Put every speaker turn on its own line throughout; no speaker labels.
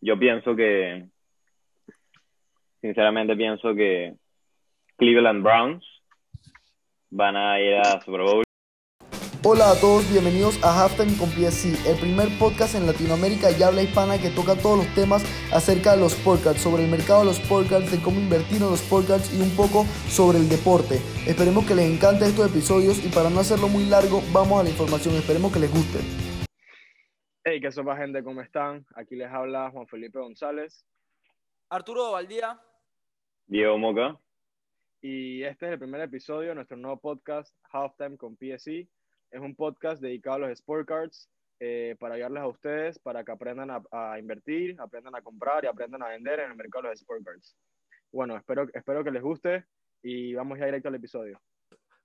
yo pienso que, sinceramente pienso que Cleveland Browns van a ir a Super Bowl.
Hola a todos, bienvenidos a Halftime con PSC, el primer podcast en Latinoamérica y habla hispana que toca todos los temas acerca de los sportcards, sobre el mercado de los sportcards, de cómo invertir en los sportcards y un poco sobre el deporte. Esperemos que les encante estos episodios y para no hacerlo muy largo, vamos a la información, esperemos que les guste.
Hey, qué sopa gente, ¿cómo están? Aquí les habla Juan Felipe González.
Arturo Valdía.
Diego Moca.
Y este es el primer episodio de nuestro nuevo podcast, Halftime con PSE. Es un podcast dedicado a los Sport Cards eh, para ayudarles a ustedes, para que aprendan a, a, invertir, aprendan a comprar y aprendan a vender en el mercado de los Sport Cards. Bueno, espero, espero que les guste y vamos ya directo al episodio.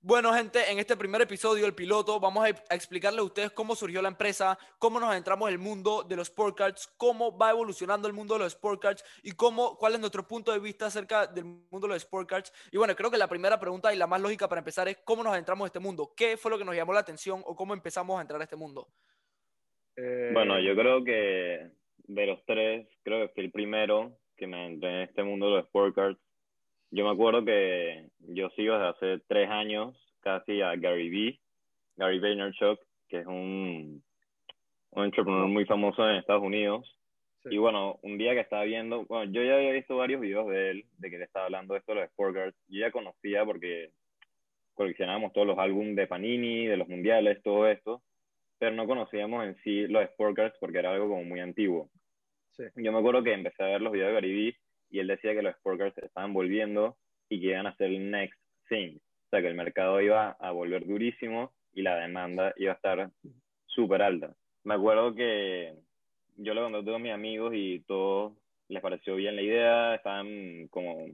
Bueno, gente, en este primer episodio, el piloto, vamos a, a explicarle a ustedes cómo surgió la empresa, cómo nos adentramos en el mundo de los sport cards, cómo va evolucionando el mundo de los sport cards y cómo, cuál es nuestro punto de vista acerca del mundo de los sport cards. Y bueno, creo que la primera pregunta y la más lógica para empezar es cómo nos adentramos en este mundo. ¿Qué fue lo que nos llamó la atención o cómo empezamos a entrar a este mundo?
Eh... Bueno, yo creo que de los tres, creo que fui el primero que me entré en este mundo de los sport cards yo me acuerdo que yo sigo desde hace tres años casi a Gary Vee, Gary Vaynerchuk, que es un, un entrepreneur muy famoso en Estados Unidos. Sí. Y bueno, un día que estaba viendo, bueno, yo ya había visto varios videos de él, de que le estaba hablando de esto de los Sport Cards. Yo ya conocía porque coleccionábamos todos los álbumes de Panini, de los mundiales, todo esto, pero no conocíamos en sí los Sport Cards porque era algo como muy antiguo.
Sí.
Yo me acuerdo que empecé a ver los videos de Gary Vee y él decía que los Sport Cards estaban volviendo y que iban a ser el next thing. O sea, que el mercado iba a volver durísimo y la demanda iba a estar súper alta. Me acuerdo que yo le conté a todos mis amigos y todos les pareció bien la idea, estaban como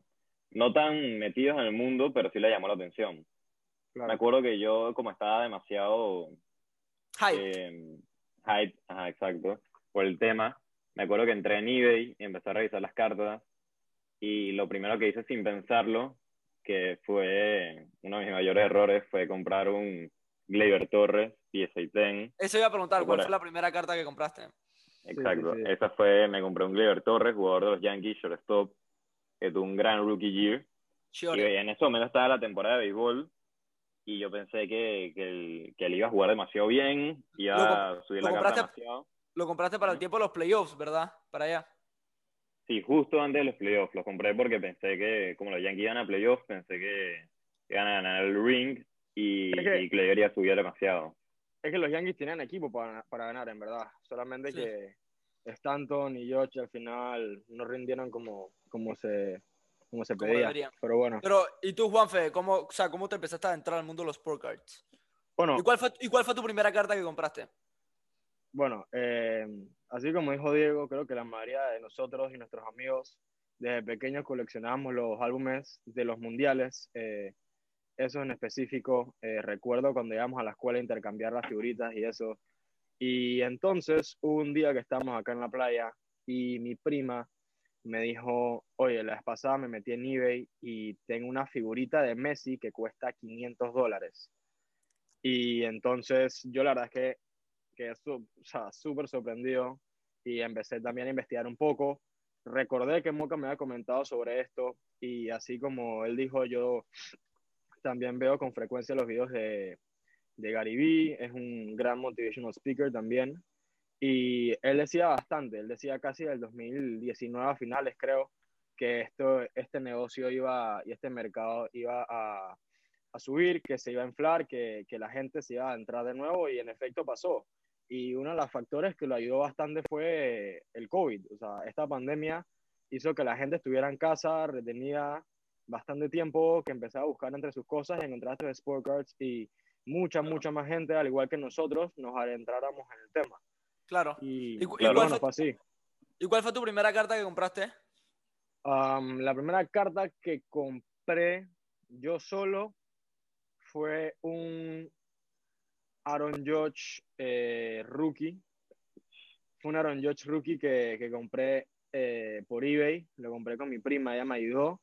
no tan metidos en el mundo, pero sí les llamó la atención. Claro. Me acuerdo que yo, como estaba demasiado
hype,
eh, hype ajá, exacto, por el tema, me acuerdo que entré en eBay y empecé a revisar las cartas y lo primero que hice sin pensarlo, que fue uno de mis mayores errores, fue comprar un Gleyber Torres PSA 10.
Eso iba a preguntar, ¿cuál fue la primera carta que compraste?
Exacto, sí, sí, sí. esa fue, me compré un Gleyber Torres, jugador de los Yankees, shortstop, que tuvo un gran rookie year.
Sure.
Y en ese momento estaba la temporada de béisbol y yo pensé que, que, él, que él iba a jugar demasiado bien, iba a subir la
compraste,
carta demasiado.
Lo compraste para el tiempo de los playoffs, ¿verdad? Para allá.
Sí, justo antes de los playoffs. Los compré porque pensé que, como los Yankees iban a playoffs, pensé que iban a ganar el ring y,
es que,
y iba a subir demasiado.
Es que los Yankees tenían equipo para, para ganar, en verdad. Solamente sí. que Stanton y George al final no rindieron como, como se, como se pedía.
Deberían.
Pero bueno.
Pero, ¿y tú, Juanfe? ¿cómo, o sea, ¿Cómo te empezaste a entrar al mundo de los sport cards?
Bueno.
¿Y cuál fue, y cuál fue tu primera carta que compraste?
Bueno, eh, así como dijo Diego, creo que la mayoría de nosotros y nuestros amigos desde pequeños coleccionábamos los álbumes de los mundiales. Eh, eso en específico, eh, recuerdo cuando íbamos a la escuela a intercambiar las figuritas y eso. Y entonces un día que estábamos acá en la playa y mi prima me dijo, oye, la vez pasada me metí en eBay y tengo una figurita de Messi que cuesta 500 dólares. Y entonces yo la verdad es que que es o sea, súper sorprendido y empecé también a investigar un poco. Recordé que Moca me había comentado sobre esto y así como él dijo, yo también veo con frecuencia los videos de, de Gary Vee, es un gran motivational speaker también. Y él decía bastante, él decía casi del 2019 a finales creo, que esto, este negocio iba y este mercado iba a, a subir, que se iba a inflar, que, que la gente se iba a entrar de nuevo y en efecto pasó y uno de los factores que lo ayudó bastante fue el COVID. O sea, esta pandemia hizo que la gente estuviera en casa, retenida bastante tiempo, que empezaba a buscar entre sus cosas y encontrar estos sport cards y mucha, mucha más gente, al igual que nosotros, nos adentráramos en el tema.
Claro.
Y,
¿Y,
claro,
y cuál
bueno,
fue,
fue así.
¿Y cuál fue tu primera carta que compraste?
Um, la primera carta que compré yo solo fue un Aaron Judge eh, rookie. Fue un Aaron Judge rookie que, que compré eh, por eBay. Lo compré con mi prima, ella me ayudó.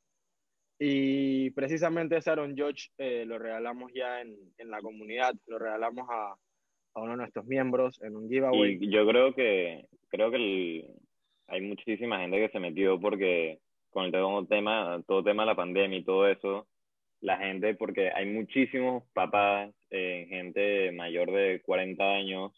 Y precisamente ese Aaron Judge eh, lo regalamos ya en, en, la comunidad. Lo regalamos a, a, uno de nuestros miembros en un giveaway.
Y yo creo que, creo que hay muchísima gente que se metió porque con el todo tema, todo tema de la pandemia y todo eso, la gente, porque hay muchísimos papás, eh, gente mayor de 40 años,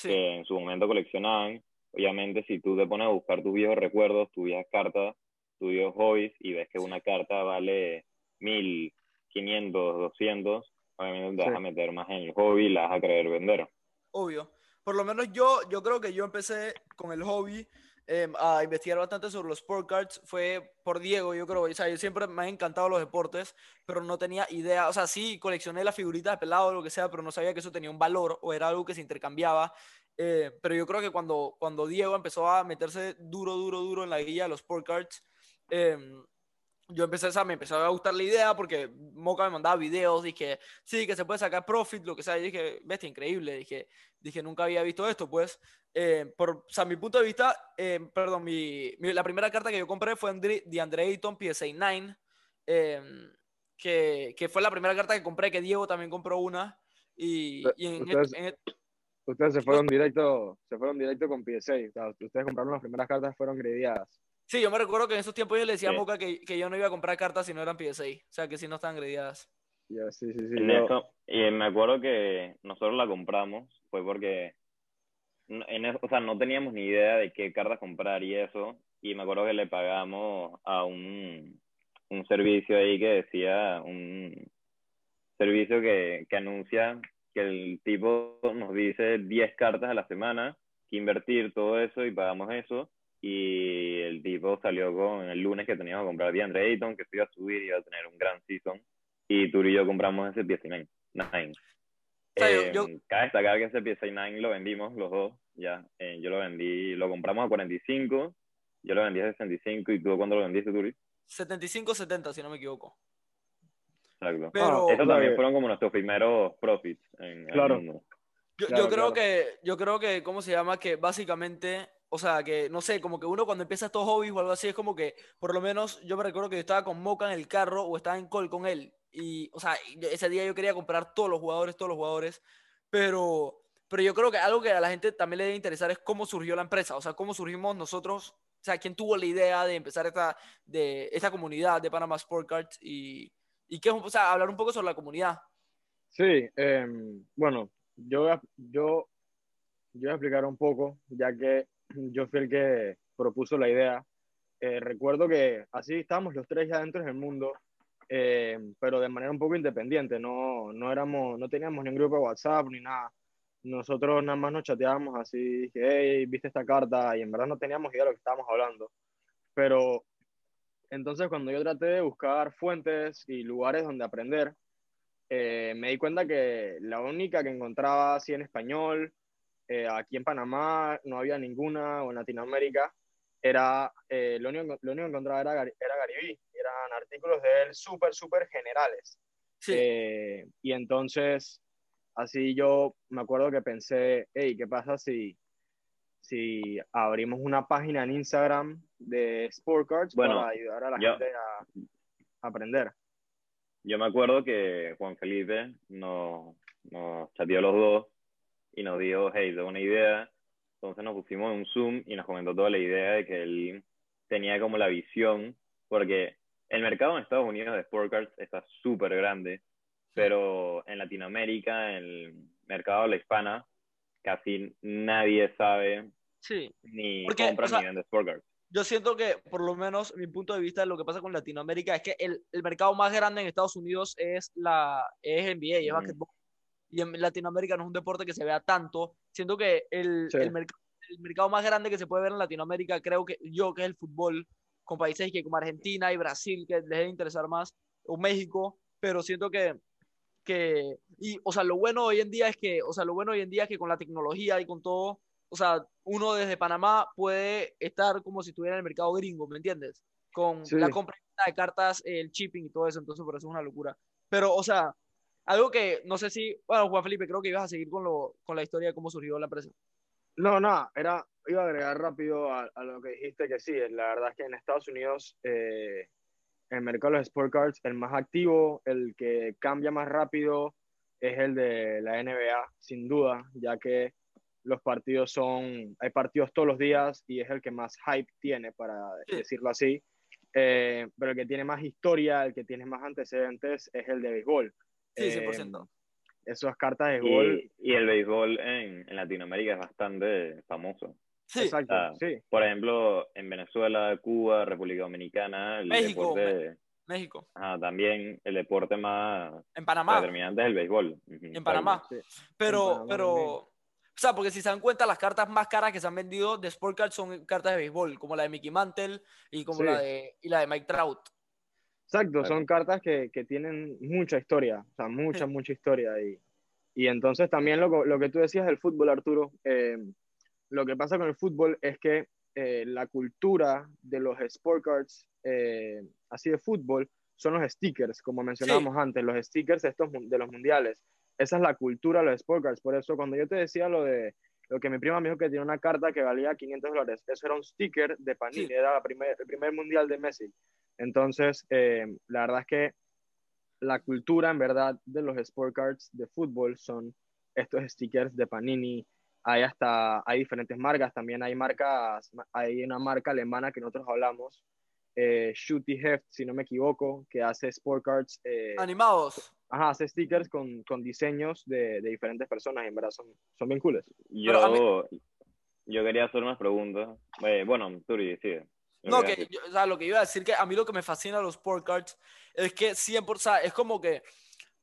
que en su momento coleccionaban. Obviamente, si tú te pones a buscar tus viejos recuerdos, tus viejas cartas, tus viejos hobbies, y ves que una carta vale mil, quinientos, doscientos, obviamente te vas a meter más en el hobby y la vas a querer vender.
Obvio. Por lo menos yo, yo creo que yo empecé con el hobby Em, a investigar bastante sobre los sport cards fue por Diego, yo creo. O sea, yo siempre me han encantado los deportes, pero no tenía idea. O sea, sí, coleccioné las figuritas de pelado o lo que sea, pero no sabía que eso tenía un valor o era algo que se intercambiaba. Eh, pero yo creo que cuando, cuando Diego empezó a meterse duro, duro, duro en la guía de los sport cards, eh, yo empecé, a me empezó a gustar la idea porque Moca me mandaba videos, dije, sí, que se puede sacar profit, lo que sea, y dije, bestia, increíble, dije, dije, nunca había visto esto, pues, eh, por, o sea, mi punto de vista, eh, perdón, mi, la primera carta que yo compré fue de Andre Ayton PSA 9, eh, que, que, fue la primera carta que compré, que Diego también compró una, y, en,
ustedes, ustedes, se fueron directo, se fueron directo con PSA, ustedes compraron las primeras cartas, fueron grediadas.
Sí, yo me recuerdo que en esos tiempos yo le decía a Moca que, que, yo no iba a comprar cartas si no eran PSA, o sea, que si no estaban grediadas.
sí, sí, sí.
y me acuerdo que nosotros la compramos, fue porque, en, o sea, no teníamos ni idea de qué cartas comprar y eso, y me acuerdo que le pagamos a un, un servicio ahí que decía, un servicio que, que anuncia que el tipo nos dice 10 cartas a la semana, que invertir todo eso y pagamos eso y el tipo salió con el lunes que teníamos que comprar DeAndre Ayton, que se iba a subir y iba a tener un gran season. Y tú y yo compramos ese PS9. Eh, Cabe destacar que ese PS9 lo vendimos los dos, ya. Eh, yo lo vendí, lo compramos a 45, yo lo vendí a 65 y tú cuándo lo vendiste, Turi?
75-70, si no me equivoco.
Exacto. Pero, Estos también fueron como nuestros primeros profits en
claro.
el mundo.
Yo, yo creo que, yo creo que, ¿cómo se llama? Que básicamente o sea, que no sé, como que uno cuando empieza estos hobbies o algo así, es como que, por lo menos, yo me recuerdo que yo estaba con Moca en el carro o estaba en call con él. Y, o sea, ese día yo quería comprar todos los jugadores, todos los jugadores. Pero, pero yo creo que algo que a la gente también le debe interesar es cómo surgió la empresa. O sea, cómo surgimos nosotros. O sea, quién tuvo la idea de empezar esta, de, esta comunidad de Panama Sport Cards y, y qué, o sea, hablar un poco sobre la comunidad.
Sí, em, bueno, yo, yo, yo voy a explicar un poco, ya que yo fui el que propuso la idea. Eh, recuerdo que así estábamos los tres ya dentro del mundo, eh, pero de manera un poco independiente, no, no, éramos, no teníamos ni un grupo de WhatsApp ni nada. Nosotros nada más nos chateábamos así, hey, viste esta carta, y en verdad no teníamos idea de lo que estábamos hablando. Pero entonces cuando yo traté de buscar fuentes y lugares donde aprender, eh, me di cuenta que la única que encontraba así en español eh, aquí en Panamá no había ninguna, o en Latinoamérica, era, eh, lo, único, lo único que encontraba era, era Garibí, eran artículos de él súper, súper generales. Eh, y entonces, así yo me acuerdo que pensé, hey, ¿qué pasa si, si abrimos una página en Instagram de Sport Cards para ayudar a la gente a, aprender?
Yo me acuerdo que Juan Felipe nos, nos chateó los dos y nos dijo, hey, tengo una idea. Entonces nos pusimos en un Zoom y nos comentó toda la idea de que él tenía como la visión, porque el mercado en Estados Unidos de sport cards está súper grande, pero en Latinoamérica, en el mercado de la hispana, casi nadie sabe
sí.
ni compra ni vende sport cards.
Yo siento que, por lo menos, mi punto de vista lo que pasa con Latinoamérica es que el, el mercado más grande en Estados Unidos es la es NBA, es mm y en Latinoamérica no es un deporte que se vea tanto. Siento que el, el, mercado más grande que se puede ver en Latinoamérica, creo que yo, que es el fútbol, con países que como Argentina y Brasil, que les debe interesar más, o México, pero siento que, que, y, o sea, lo bueno hoy en día es que, o sea, lo bueno hoy en día es que con la tecnología y con todo, o sea, uno desde Panamá puede estar como si estuviera en el mercado gringo, ¿me entiendes? Con la compra de cartas, el shipping y todo eso, entonces por eso es una locura. Pero, o sea, algo que no sé si, bueno, Juan Felipe, creo que ibas a seguir con, lo, con la historia de cómo surgió la empresa.
No, no, era, iba a agregar rápido a, lo que dijiste que sí, la verdad es que en Estados Unidos eh, el mercado de los sport cards, el más activo, el que cambia más rápido es el de la NBA, sin duda, ya que los partidos son, hay partidos todos los días y es el que más hype tiene, para decirlo así. Eh, pero el que tiene más historia, el que tiene más antecedentes es el de béisbol.
Sí, 100%.
Eh, esas cartas de béisbol.
Y, el béisbol en, en, Latinoamérica es bastante famoso.
Sí, exacto. sí.
Por ejemplo, en Venezuela, Cuba, República Dominicana, el
México,
deporte,
México.
también el deporte más
en Panamá.
determinante es el béisbol.
En Panamá. Pero, pero, o sea, porque si se dan cuenta, las cartas más caras que se han vendido de Sport Cards son cartas de béisbol, como la de Mickey Mantle y como la de, y la de Mike Trout.
Exacto, son cartas que, que, tienen mucha historia, o sea, mucha, mucha historia. Y, y entonces también lo, lo, que tú decías del fútbol, Arturo, eh, lo que pasa con el fútbol es que eh, la cultura de los sport cards, eh, así de fútbol, son los stickers, como mencionábamos antes, los stickers estos de los mundiales. Esa es la cultura de los sports Por eso, cuando yo te decía lo de lo que mi prima me dijo que tiene una carta que valía 500 dólares, eso era un sticker de Panini, era la primer, el primer mundial de Messi. Entonces, eh, la verdad es que la cultura, en verdad, de los sport cards de fútbol son estos stickers de Panini. Hay hasta, hay diferentes marcas, también hay marcas, hay una marca alemana que nosotros hablamos, eh, Shooty Heft, si no me equivoco, que hace sport cards. Eh,
Animados
ajá, hace stickers con, con diseños de, de, diferentes personas y en verdad son, son bien cooles.
Yo, yo quería hacer unas preguntas. Eh, bueno, Turi, sí.
No, que, o sea, lo que iba a decir que a mí lo que me fascina de los sport cards es que siempre, o sea, es como que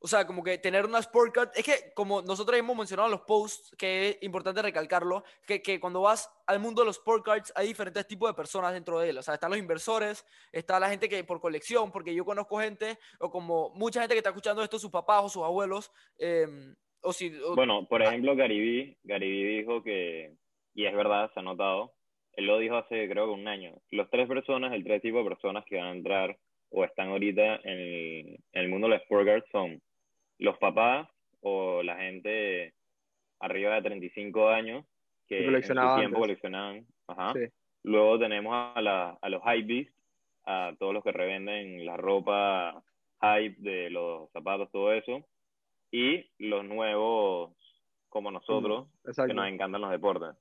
o sea, como que tener una sport card, es que como nosotros hemos mencionado en los posts, que es importante recalcarlo, que, que cuando vas al mundo de los sport cards hay diferentes tipos de personas dentro de él. O sea, están los inversores, está la gente que por colección, porque yo conozco gente, o como mucha gente que está escuchando esto, sus papás o sus abuelos. Em, o si,
bueno, por ah. ejemplo, Garibí, Garibí dijo que, y es verdad, se ha notado, él lo dijo hace creo que un año, los tres personas, el tres tipos de personas que van a entrar o están ahorita en el, en el mundo de los sport cards son los papás o la gente arriba de 35 años que en su tiempo coleccionaban. Ajá. Luego tenemos a, la, a los hypebeasts, a todos los que revenden la ropa hype de los zapatos, todo eso. Y los nuevos, como nosotros, que nos encantan los deportes.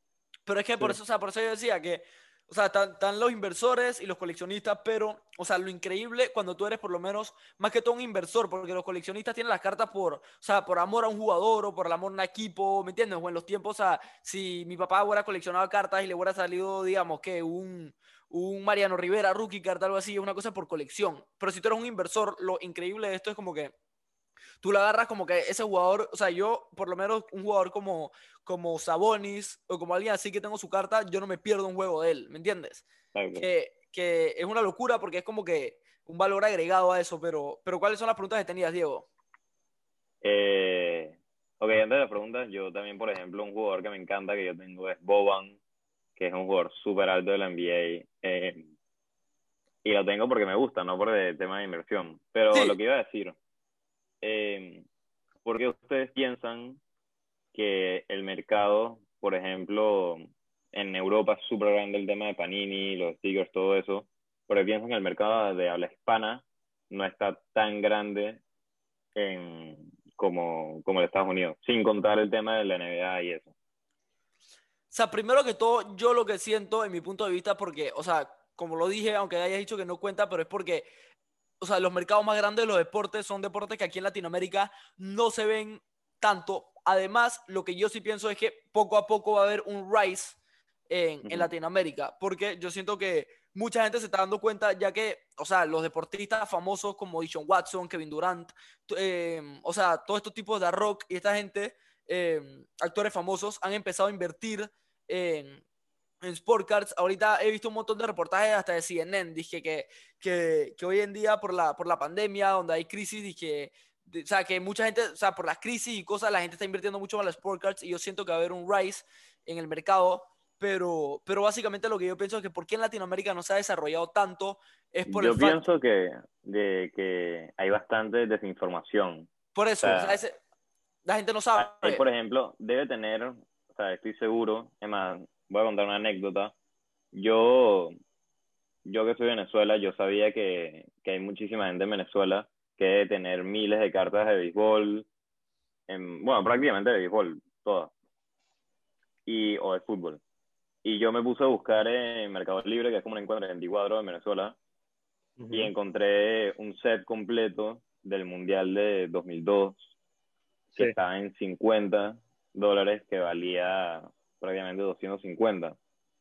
Pero es que por eso, o sea, por eso yo decía que o sea, están, los inversores y los coleccionistas, pero, o sea, lo increíble cuando tú eres por lo menos más que todo un inversor, porque los coleccionistas tienen las cartas por, o sea, por amor a un jugador o por el amor a un equipo, ¿me entiendes? O en los tiempos, o sea, si mi papá hubiera coleccionado cartas y le hubiera salido, digamos, que un, un Mariano Rivera rookie card, algo así, es una cosa por colección. Pero si tú eres un inversor, lo increíble de esto es como que tú la agarras como que ese jugador, o sea, yo por lo menos un jugador como, como Sabonis o como alguien así que tengo su carta, yo no me pierdo un juego de él, ¿me entiendes? Que, que, es una locura porque es como que un valor agregado a eso, pero, pero ¿cuáles son las preguntas que tenías, Diego?
Eh, ok, antes de las preguntas, yo también, por ejemplo, un jugador que me encanta que yo tengo es Boban, que es un jugador súper alto de la NBA. Eh, y lo tengo porque me gusta, no por el tema de inversión. Pero lo que iba a decir, eh, ¿por qué ustedes piensan que el mercado, por ejemplo, en Europa es súper grande el tema de Panini, los stickers, todo eso, porque piensan que el mercado de habla hispana no está tan grande en, como, como en Estados Unidos, sin contar el tema de la NBA y eso.
O sea, primero que todo, yo lo que siento en mi punto de vista, porque, o sea, como lo dije, aunque hayas dicho que no cuenta, pero es porque o sea, los mercados más grandes de los deportes son deportes que aquí en Latinoamérica no se ven tanto. Además, lo que yo sí pienso es que poco a poco va a haber un rise en, en Latinoamérica, porque yo siento que mucha gente se está dando cuenta ya que, o sea, los deportistas famosos como Dishon Watson, Kevin Durant, em, o sea, todos estos tipos de rock y esta gente, em, actores famosos, han empezado a invertir en, en Sport Cards. Ahorita he visto un montón de reportajes hasta de CNN. Dije que, que, que, hoy en día, por la, por la pandemia, donde hay crisis, dije. o sea, que mucha gente, o sea, por las crisis y cosas, la gente está invirtiendo mucho en las Sport Cards y yo siento que va a haber un rise en el mercado. Pero, pero básicamente lo que yo pienso es que por qué en Latinoamérica no se ha desarrollado tanto es por
yo el pienso que, de, que hay bastante desinformación.
Por eso, o sea, la gente no sabe.
por ejemplo, debe tener, o sea, estoy seguro, es más, voy a contar una anécdota. Yo, yo que soy de Venezuela, yo sabía que, que hay muchísima gente en Venezuela que debe tener miles de cartas de béisbol, en, bueno, prácticamente de béisbol, todas. y, o de fútbol. Y yo me puse a buscar en Mercado Libre, que es como un encuentro en 24 en Venezuela, y encontré un set completo del Mundial de 2002, que estaba en 50 dólares, que valía prácticamente 250.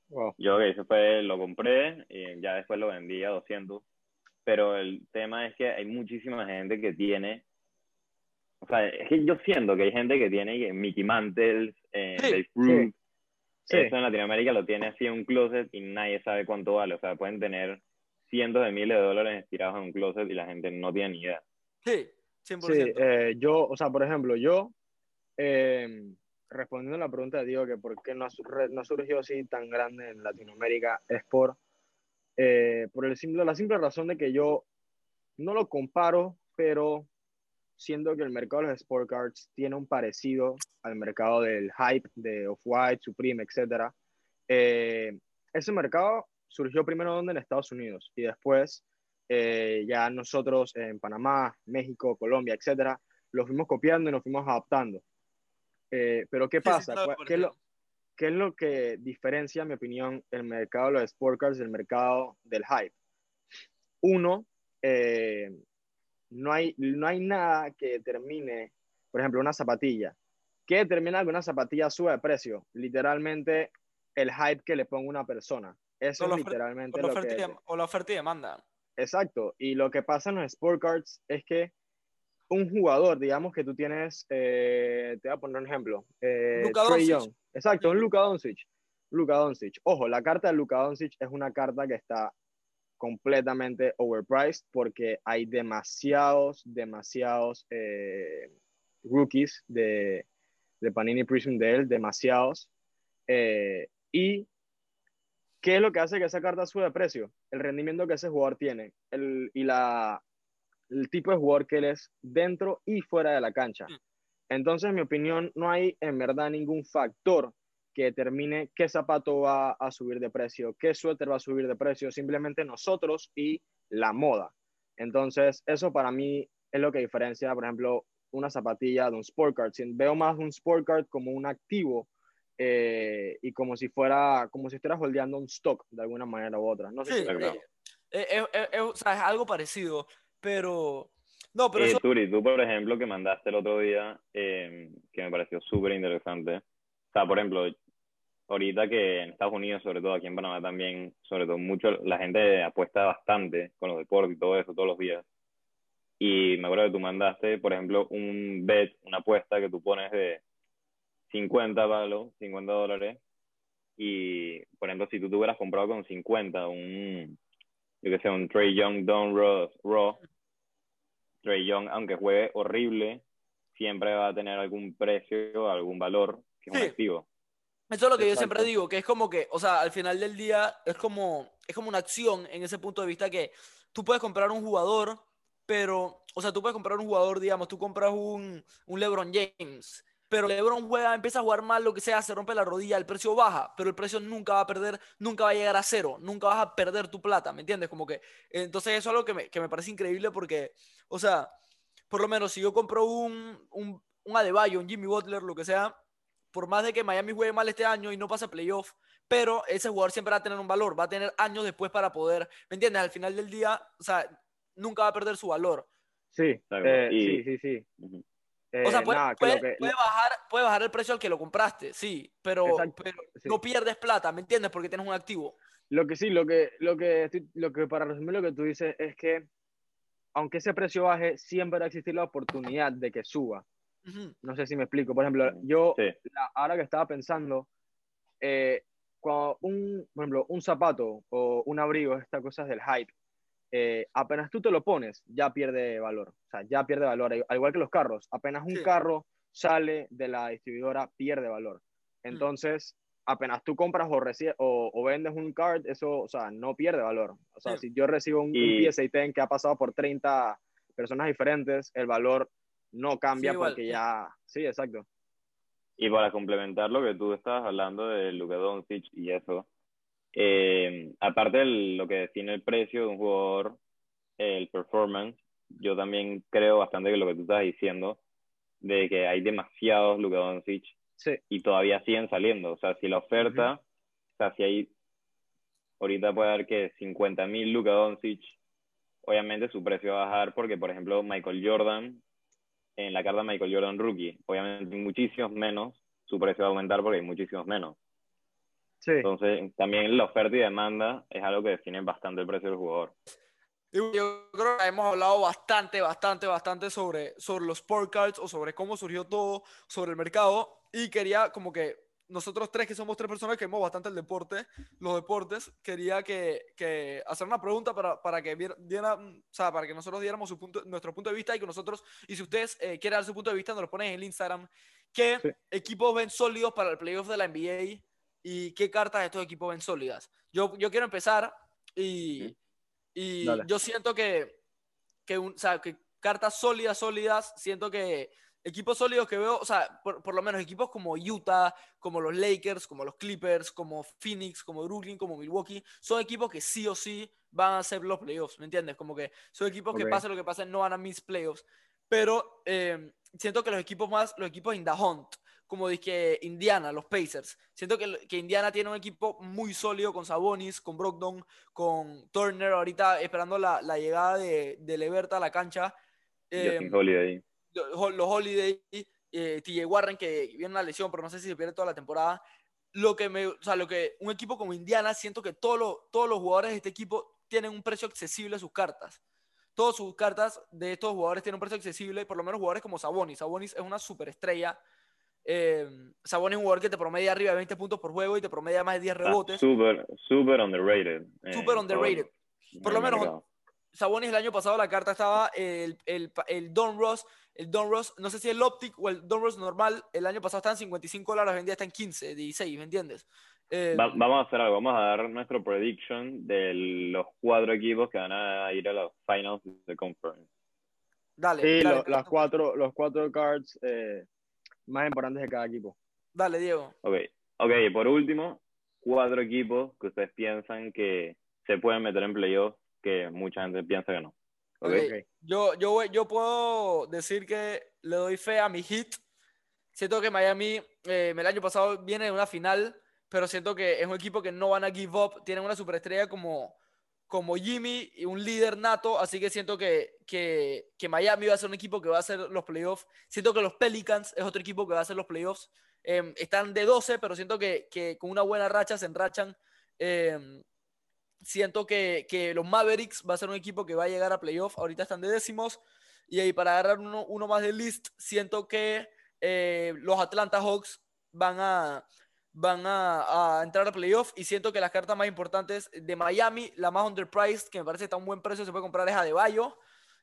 Yo lo que hice fue, lo compré y ya después lo vendí a 200. Pero el tema es que hay muchísima gente que tiene o sea, es que yo siento que hay gente que tiene Mickey Mantles, eh, Fruit. Eso en Latinoamérica lo tiene así en un closet y nadie sabe cuánto vale. O sea, pueden tener cientos de miles de dólares estirados en un closet y la gente no tiene ni idea.
Sí, 100%.
Sí, eh, yo, o sea, por ejemplo, yo, em, respondiendo a la pregunta de Diego, que por qué no, no surgió así tan grande en Latinoamérica, es por, eh, por la simple razón de que yo no lo comparo, pero siendo que el mercado de los sport cards tiene un parecido al mercado del hype de Off-White, Supreme, etc. Eh, ese mercado surgió primero donde en Estados Unidos y después eh, ya nosotros en Panamá, México, Colombia, etc. lo fuimos copiando y nos fuimos adaptando. Eh, pero ¿qué pasa? ¿Qué, es lo, ¿Qué es lo que diferencia, en mi opinión, el mercado de los sport cards del mercado del hype? Uno, no hay, no hay nada que determine, por ejemplo, una zapatilla. ¿Qué determina que una zapatilla sube de precio? Literalmente el hype que le ponga una persona. Eso es literalmente lo que...
o la oferta y demanda.
Exacto. Y lo que pasa en los sport cards es que un jugador, digamos que tú tienes, eh, te voy a poner un ejemplo. Eh, Luka Doncic. Exacto, un Luka Doncic. Luka Doncic. Ojo, la carta de Luka Doncic es una carta que está completamente overpriced porque hay demasiados, demasiados eh, rookies de, de, Panini Prism de él, demasiados. Eh, y ¿qué es lo que hace que esa carta suba de precio? El rendimiento que ese jugador tiene el, y la, el tipo de jugador que él es dentro y fuera de la cancha. Mm. Entonces, en mi opinión, no hay en verdad ningún factor que determine qué zapato va a subir de precio, qué suéter va a subir de precio, simplemente nosotros y la moda. Entonces, eso para mí es lo que diferencia, por ejemplo, una zapatilla de un sport card. Veo más un sport card como un activo eh, y como si fuera, como si estuvieras holdeando un stock de alguna manera u otra. No sé si
eh, eh, es, algo parecido, pero... No, pero
Turi, tú por ejemplo que mandaste el otro día, que me pareció súper interesante, o sea, por ejemplo, ahorita que en Estados Unidos, sobre todo aquí en Panamá también, sobre todo mucho, la gente apuesta bastante con los deportes y todo eso todos los días. Y me acuerdo que tú mandaste, por ejemplo, un bet, una apuesta que tú pones de 50 palos, 50 dólares. Y, por ejemplo, si tú te hubieras comprado con 50 un, yo que sé, un Trey Young Don Raw, Trey Young, aunque juegue horrible, siempre va a tener algún precio, algún valor que es un activo.
Eso es lo que yo siempre digo, que es como que, o sea, al final del día es como, es como una acción en ese punto de vista que tú puedes comprar un jugador, pero, o sea, tú puedes comprar un jugador, digamos, tú compras un, un LeBron James, pero LeBron juega, empieza a jugar mal, lo que sea, se rompe la rodilla, el precio baja, pero el precio nunca va a perder, nunca va a llegar a cero, nunca vas a perder tu plata, ¿me entiendes? Como que, entonces eso es algo que me, que me parece increíble porque, o sea, por lo menos si yo compro un, un, un Adebayo, un Jimmy Butler, lo que sea, por más de que Miami juegue mal este año y no pase playoff, pero ese jugador siempre va a tener un valor, va a tener años después para poder, ¿me entiendes? Al final del día, o sea, nunca va a perder su valor.
Sí, eh, sí, sí, sí.
O sea, puede, bajar, puede bajar el precio al que lo compraste, sí, pero, no pierdes plata, ¿me entiendes? Porque tienes un activo.
Lo que sí, lo que, lo que, lo que para resumir lo que tú dices es que aunque ese precio baje, siempre va a existir la oportunidad de que suba. No sé si me explico. Por ejemplo, yo ahora que estaba pensando, eh, cuando un, por ejemplo, un zapato o un abrigo, estas cosas del hype, eh, apenas tú te lo pones, ya pierde valor. O sea, ya pierde valor. Al igual que los carros, apenas un carro sale de la distribuidora, pierde valor. Mm. Entonces, apenas tú compras o, o, vendes un card, eso, o sea, no pierde valor. O sea, si yo recibo un, y... un PSA que ha pasado por 30 personas diferentes, el valor no cambia porque ya, sí, exacto.
Y para complementar lo que tú estabas hablando de Luka Doncic y eso, eh, aparte de lo que define el precio de un jugador, el performance, yo también creo bastante que lo que tú estás diciendo, de que hay demasiados Luka Doncic y todavía siguen saliendo. O sea, si la oferta, o sea, si hay, ahorita puede haber que 50 mil Luka Doncic, obviamente su precio va a bajar porque, por ejemplo, Michael Jordan, en la carta Michael Jordan Rookie, obviamente muchísimos menos, su precio va a aumentar porque hay muchísimos menos. Sí. Entonces, también la oferta y demanda es algo que define bastante el precio del jugador.
Yo creo que hemos hablado bastante, bastante, bastante sobre, sobre los sport cards o sobre cómo surgió todo, sobre el mercado. Y quería como que nosotros tres, que somos tres personas que vemos bastante el deporte, los deportes, quería que, que hacer una pregunta para, para que diera, o sea, para que nosotros diéramos su punto, nuestro punto de vista y que nosotros, y si ustedes eh, quieren dar su punto de vista, nos lo ponen en el Instagram. ¿Qué equipos ven sólidos para el playoff de la NBA y qué cartas de estos equipos ven sólidas? Yo, yo quiero empezar y... Y yo siento que, que, o sea, que cartas sólidas, sólidas, siento que equipos sólidos que veo, o sea, por, por, lo menos equipos como Utah, como los Lakers, como los Clippers, como Phoenix, como Brooklyn, como Milwaukee, son equipos que sí o sí van a hacer los playoffs, ¿me entiendes? Como que son equipos que pase lo que pase, no van a mis playoffs. Pero eh, siento que los equipos más, los equipos in the hunt, como dije Indiana, los Pacers. Siento que, que, Indiana tiene un equipo muy sólido con Sabonis, con Brogdon, con Turner, ahorita esperando la, la llegada de, de, Leverta a la cancha.
Eh, Holiday.
Los, los Holiday, eh, TJ Warren, que viene una lesión, pero no sé si se pierde toda la temporada. Lo que me, o sea, lo que un equipo como Indiana, siento que todos los, todos los jugadores de este equipo tienen un precio accesible a sus cartas. Todas sus cartas de estos jugadores tienen un precio accesible, por lo menos jugadores como Sabonis. Sabonis es una superestrella eh, Sabonis es un jugador que te promedia arriba de 20 puntos por juego y te promedia más de 10 rebotes.
super, super underrated.
Eh, super underrated. Por, lo menos, Sabonis el año pasado la carta estaba el, el, el Don Ross, el Don Ross, no sé si el Optic o el Don Ross normal, el año pasado estaba en 55 dólares, hoy en día está en 15, 16, ¿me entiendes?
Eh, vamos a hacer algo, vamos a dar nuestro prediction de los cuatro equipos que van a ir a los finals de conference.
Dale. Sí, las cuatro, los cuatro cards eh, más importantes de cada equipo.
Dale, Diego.
Ok, ok, por último, cuatro equipos que ustedes piensan que se pueden meter en playoff que mucha gente piensa que no.
Okay. Yo, yo, yo puedo decir que le doy fe a mi hit. Siento que Miami eh, el año pasado viene de una final, pero siento que es un equipo que no van a give up. Tienen una superestrella como, como Jimmy y un líder nato, así que siento que, que, que, Miami va a ser un equipo que va a hacer los playoffs. Siento que los Pelicans es otro equipo que va a hacer los playoffs. Em, están de 12, pero siento que, que, con una buena racha se enrachan. Em, siento que, los Mavericks va a ser un equipo que va a llegar a playoffs. Ahorita están de décimos. Y ahí para agarrar uno, uno más de list, siento que eh, los Atlanta Hawks van a, van a, entrar a playoff y siento que las cartas más importantes de Miami, la más underpriced, que me parece que está a un buen precio, se puede comprar es a De Bayo.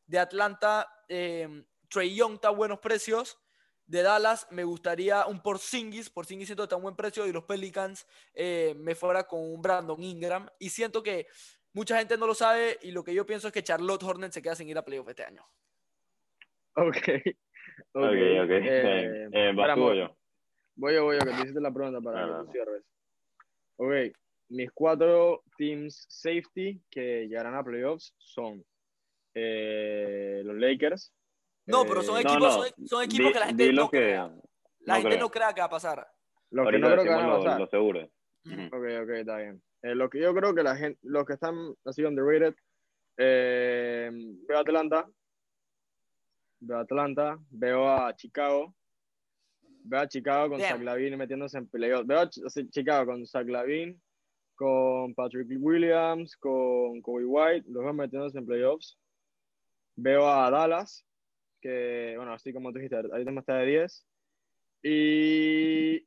De Atlanta, eh, Trey Young está a buenos precios. De Dallas me gustaría un Porzingis, Porzingis siento que está a un buen precio y los Pelicans eh, me fuera con un Brandon Ingram y siento que mucha gente no lo sabe y lo que yo pienso es que Charlotte Hornets se queda sin ir a playoff este año.
Ok.
Ok, ok. Eh, eh, yo.
Voy yo, voy yo, que te hiciste la pregunta para que tú cierres. Ok, mis cuatro teams safety que llegarán a playoffs son eh, los Lakers.
No, pero son eh, equipos, Son, equipos que la gente no crea. La gente no crea que va a pasar.
Los que no creo que van a pasar.
Lo, seguro.
Ok, ok, está bien. Eh, lo que yo creo que la gente, los que están así underrated, eh, veo a Atlanta, veo a Atlanta, veo a Chicago, Veo a Chicago con Zach Lavin metiéndose en playoffs. Veo a Chicago con Zach Lavin, con Patrick Williams, con Kobe White, los veo metiéndose en playoffs. Veo a Dallas, que, bueno, así como tú dijiste, ahorita está de 10. Y.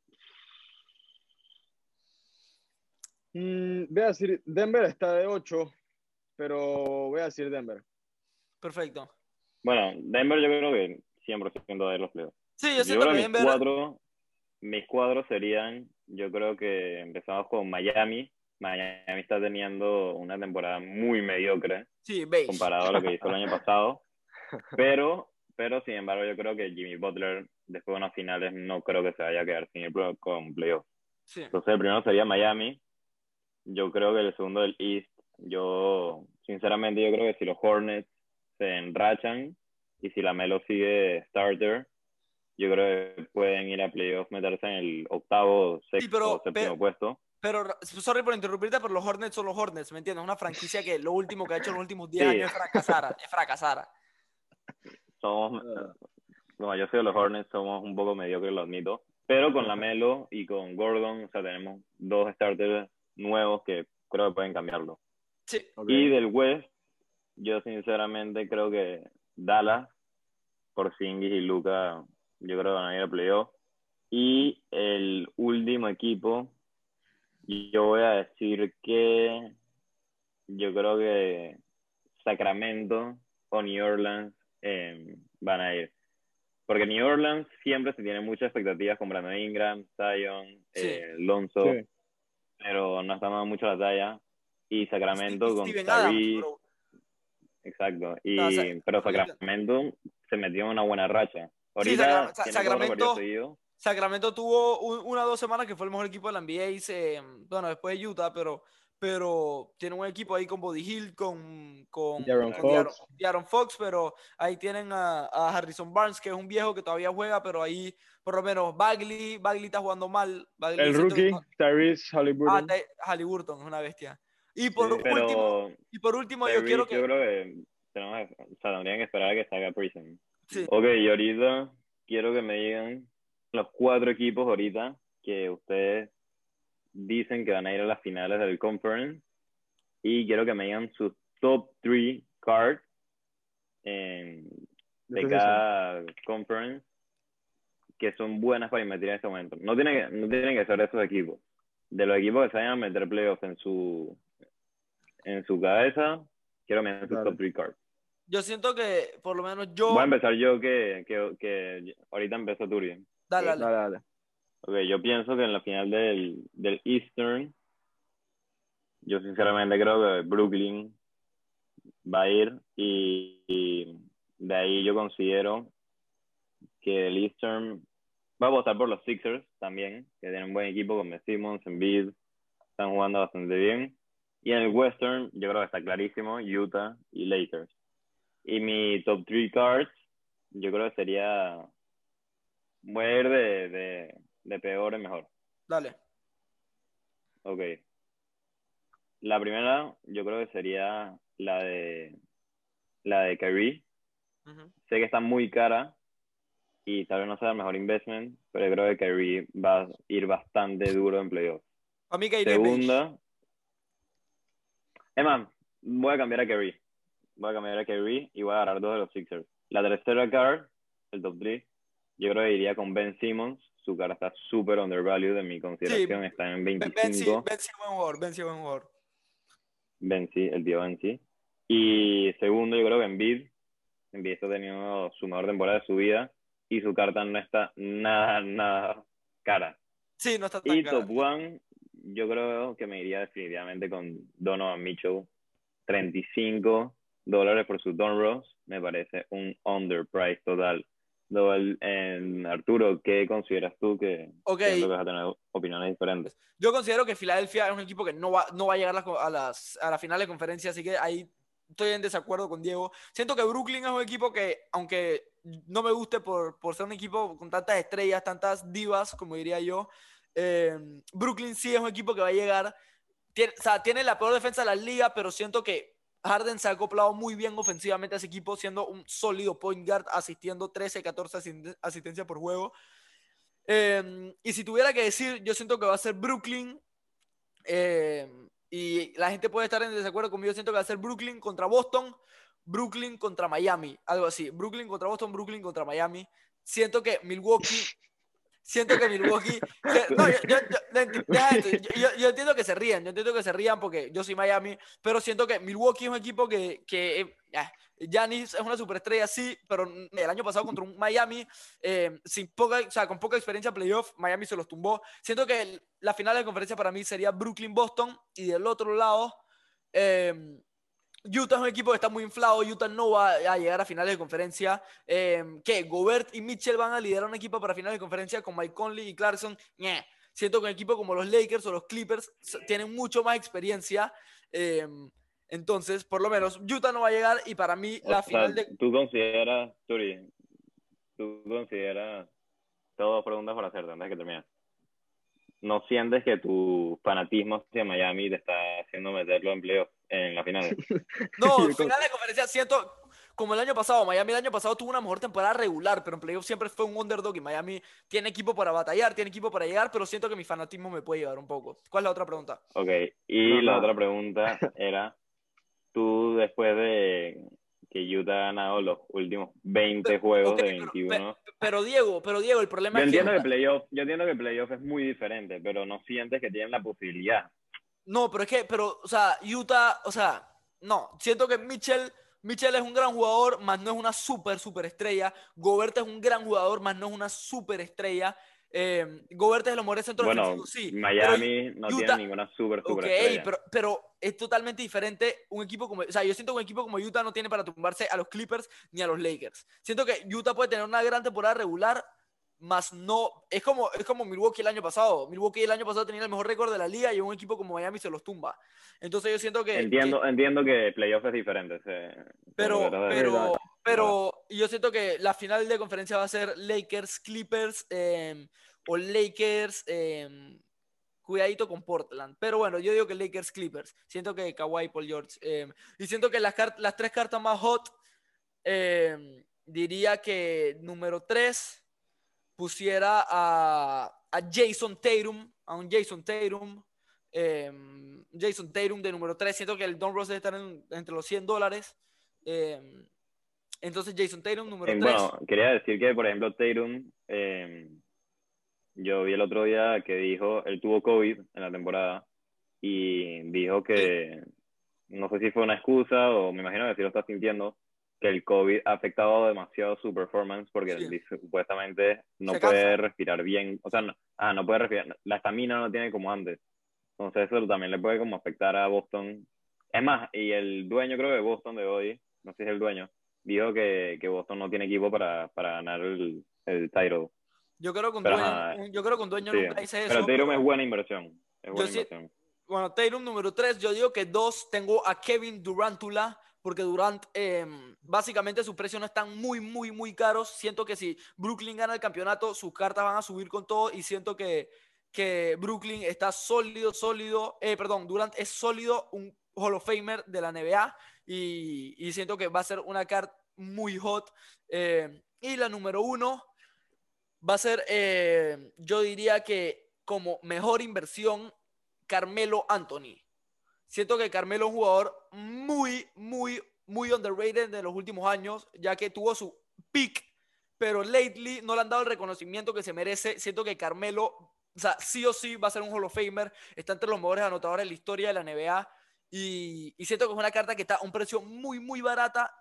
Mm, voy a decir, Denver está de 8, pero voy a decir Denver.
Perfecto.
Bueno, Denver yo creo que 100% de los playoffs.
Sí, yo siento que
mis, cuadros, mis cuadros serían, yo creo que empezamos con Miami. Miami está teniendo una temporada muy mediocre
sí,
comparado a lo que hizo el año pasado. Pero, pero sin embargo, yo creo que Jimmy Butler, después de unas finales, no creo que se vaya a quedar sin el con playoff. Sí. Entonces, el primero sería Miami. Yo creo que el segundo del East, yo, sinceramente, yo creo que si los Hornets se enrachan y si la Melo sigue starter, yo creo que pueden ir a playoffs, meterse en el octavo, sexto o séptimo puesto.
Pero, sorry por interrumpirte, pero los Hornets son los Hornets, ¿me entiendes? Una franquicia que lo último que ha hecho en los últimos 10 años es fracasar, es fracasar.
Somos, no, yo soy de los Hornets, somos un poco mediocres, lo admito. Pero con la Melo y con Gordon, o sea, tenemos dos starters nuevos que creo que pueden cambiarlo.
Sí.
Y del West, yo sinceramente creo que Dallas, por Singis y Luca, yo creo que van a ir a playoff. Y el último equipo, yo voy a decir que yo creo que Sacramento o New Orleans eh, van a ir. Porque New Orleans siempre se tiene muchas expectativas con Brandon Ingram, Zion, eh, Lonzo, pero no está dando mucho la talla. Y Sacramento con Tyree. Exacto. Y, pero Sacramento se metió en una buena racha. Ahorita
Sacramento, Sacramento tuvo una o dos semanas que fue el mejor equipo de la NBA, bueno, después de Utah, pero pero tiene un equipo ahí con Body Hill, con, con, Aaron, Fox. pero ahí tienen a, Harrison Barnes, que es un viejo que todavía juega, pero ahí por lo menos Bagley, Bagley está jugando mal.
el rookie, Tyrese Halliburton.
Ah, Halliburton, es una bestia. Y por último, y por último yo quiero que...
Yo creo que tenemos, o sea, tendrían que esperar a que salga Prison. Sí. Ok, y ahorita quiero que me digan los cuatro equipos ahorita que ustedes dicen que van a ir a las finales del conference y quiero que me digan sus top 3 cards de cada conference que son buenas para invertir en este momento. No tienen que, no tienen que ser esos equipos. De los equipos que se vayan a meter playoffs en su en su cabeza, quiero meter sus top 3 cards.
Yo siento que, por lo menos yo...
Voy a empezar yo que, que, que ahorita empezó Turi.
Dale, dale. dale, dale.
Ok, yo pienso que en la final del, del Eastern, yo sinceramente creo que Brooklyn va a ir y, de ahí yo considero que el Eastern va a votar por los Sixers también, que tienen un buen equipo con Simmons, Embiid, están jugando bastante bien. Y en el Western, yo creo que está clarísimo, Utah y Lakers. Y mi top 3 cards, yo creo que sería, voy a ir de de peor en mejor.
Dale.
Ok. La primera, yo creo que sería la de la de Kyrie. Sé que está muy cara y tal vez no sea el mejor investment, pero creo que Kyrie va a ir bastante duro en playoffs.
A mí Kyrie
Segunda. Emma, voy a cambiar a Kyrie. Voy a cambiar a Kyrie y voy a agarrar dos de los Sixers. La tercera card, el top 3, yo creo que iría con Ben Simmons su cara está súper undervalued en mi consideración, está en 25.
Benzi, buen jugador, Benzi buen jugador.
Benzi, el tío Benzi. Y segundo, yo creo que Embiid, Embiid está teniendo su mejor temporada de su vida y su carta no está nada, nada cara.
Sí, no está tan
y top one, yo creo que me iría definitivamente con Donovan Mitchell. 35 dólares por su Don Ross, me parece un underprice total. En Arturo, ¿qué consideras tú que,
okay.
vas a tener opiniones diferentes?
Yo considero que Filadelfia es un equipo que no va, no va a llegar a las, a la final de conferencia, así que ahí estoy en desacuerdo con Diego. Siento que Brooklyn es un equipo que, aunque no me guste por, por ser un equipo con tantas estrellas, tantas divas, como diría yo, eh, Brooklyn sí es un equipo que va a llegar. Tiene, o sea, tiene la peor defensa de la liga, pero siento que Harden se ha acoplado muy bien ofensivamente a ese equipo, siendo un sólido point guard, asistiendo 13, 14 asistencias por juego. Em, y si tuviera que decir, yo siento que va a ser Brooklyn. Em, y la gente puede estar en desacuerdo conmigo. Siento que va a ser Brooklyn contra Boston, Brooklyn contra Miami, algo así. Brooklyn contra Boston, Brooklyn contra Miami. Siento que Milwaukee siento que Milwaukee. no, yo, entiendo que se rían, yo entiendo que se rían porque yo soy Miami, pero siento que Milwaukee es un equipo que. que Giannis es una superestrella, sí, pero el año pasado contra un Miami eh, sin poca, o sea, con poca experiencia playoff, Miami se los tumbó. Siento que la final de conferencia para mí sería Brooklyn-Boston y del otro lado. Eh, Utah es un equipo que está muy inflado. Utah no va a llegar a finales de conferencia. Eh, ¿Qué? Gobert y Mitchell van a liderar un equipo para finales de conferencia con Mike Conley y Clarkson. Siento que un equipo como los Lakers o los Clippers tienen mucho más experiencia. Em, entonces, por lo menos, Utah no va a llegar y para mí la final de.
¿Tú consideras, Turi, tú consideras tengo dos preguntas para hacerte antes de que termine. ¿No sientes que tu fanatismo hacia Miami te está haciendo meterlo en playoff en la final?
No, en final de conferencia siento como el año pasado. Miami el año pasado tuvo una mejor temporada regular, pero en playoff siempre fue un underdog y Miami tiene equipo para batallar, tiene equipo para llegar, pero siento que mi fanatismo me puede llevar un poco. ¿Cuál es la otra pregunta?
Ok, y la otra pregunta era, tú después de que Utah ha ganado los últimos 20 juegos de 21.
Pero, Diego, pero Diego, el problema
yo
es
entiendo
que...
playoff, yo entiendo que playoff es muy diferente, pero no sientes que tienen la posibilidad.
No, pero es que, pero, o sea, Utah, o sea, no, siento que Mitchell, Mitchell es un gran jugador, más no es una super, super estrella. Gobert es un gran jugador, más no es una super estrella. Eh, Gobert es el mejor centro
bueno,
sí.
Miami no tiene ninguna super, super
okay, pero, pero es totalmente diferente un equipo como... O sea, yo siento que un equipo como Utah no tiene para tumbarse a los Clippers ni a los Lakers. Siento que Utah puede tener una gran temporada regular, más no... Es como, es como Milwaukee el año pasado. Milwaukee el año pasado tenía el mejor récord de la liga y un equipo como Miami se los tumba. Entonces yo siento que...
Entiendo que, entiendo que playoff es diferente.
pero, pero, pero yo siento que la final de conferencia va a ser Lakers, Clippers em, o Lakers, em, cuidadito con Portland. Pero bueno, yo digo que Lakers, Clippers. Siento que Kawhi, Paul George. Em, y siento que las, las tres cartas más hot, diría que número tres pusiera a, a Jason Tatum, a un Jason Tatum. Jason Tatum de número 3. Siento que el Don Ross debe estar entre los 100 dólares. Entonces, Jason Tatum, número 3.
Eh, bueno, quería decir que, por ejemplo, Tatum, eh, yo vi el otro día que dijo, él tuvo COVID en la temporada y dijo que, no sé si fue una excusa o me imagino que sí lo está sintiendo, que el COVID ha afectado demasiado su performance porque supuestamente no puede respirar bien, o sea, no, ah, no puede respirar, la estamina no tiene como antes. Entonces eso también le puede como afectar a Boston. Es más, y el dueño creo de Boston de hoy, no sé si es el dueño, dijo que, que Boston no tiene equipo para, para ganar el, el title.
Yo creo que un dueño, yo creo que un dueño nunca dice eso.
Pero Tatum es buena inversión. Es buena inversión.
bueno, Tatum número 3, yo digo que dos, tengo a Kevin Durantula, porque Durant, em, básicamente sus precios no están muy, muy, muy caros. Siento que si Brooklyn gana el campeonato, sus cartas van a subir con todo y siento que, que Brooklyn está sólido, sólido, eh, perdón, Durant es sólido, un Hall of Famer de la NBA y, siento que va a ser una carta muy hot. Eh, y la número uno va a ser, eh, yo diría que como mejor inversión, Carmelo Anthony. Siento que Carmelo es un jugador muy, muy, muy underrated de los últimos años, ya que tuvo su peak, pero lately no le han dado el reconocimiento que se merece. Siento que Carmelo, o sea, sí o sí va a ser un Hall of Famer, está entre los mejores anotadores de la historia de la NBA. Y, siento que es una carta que está a un precio muy, muy barata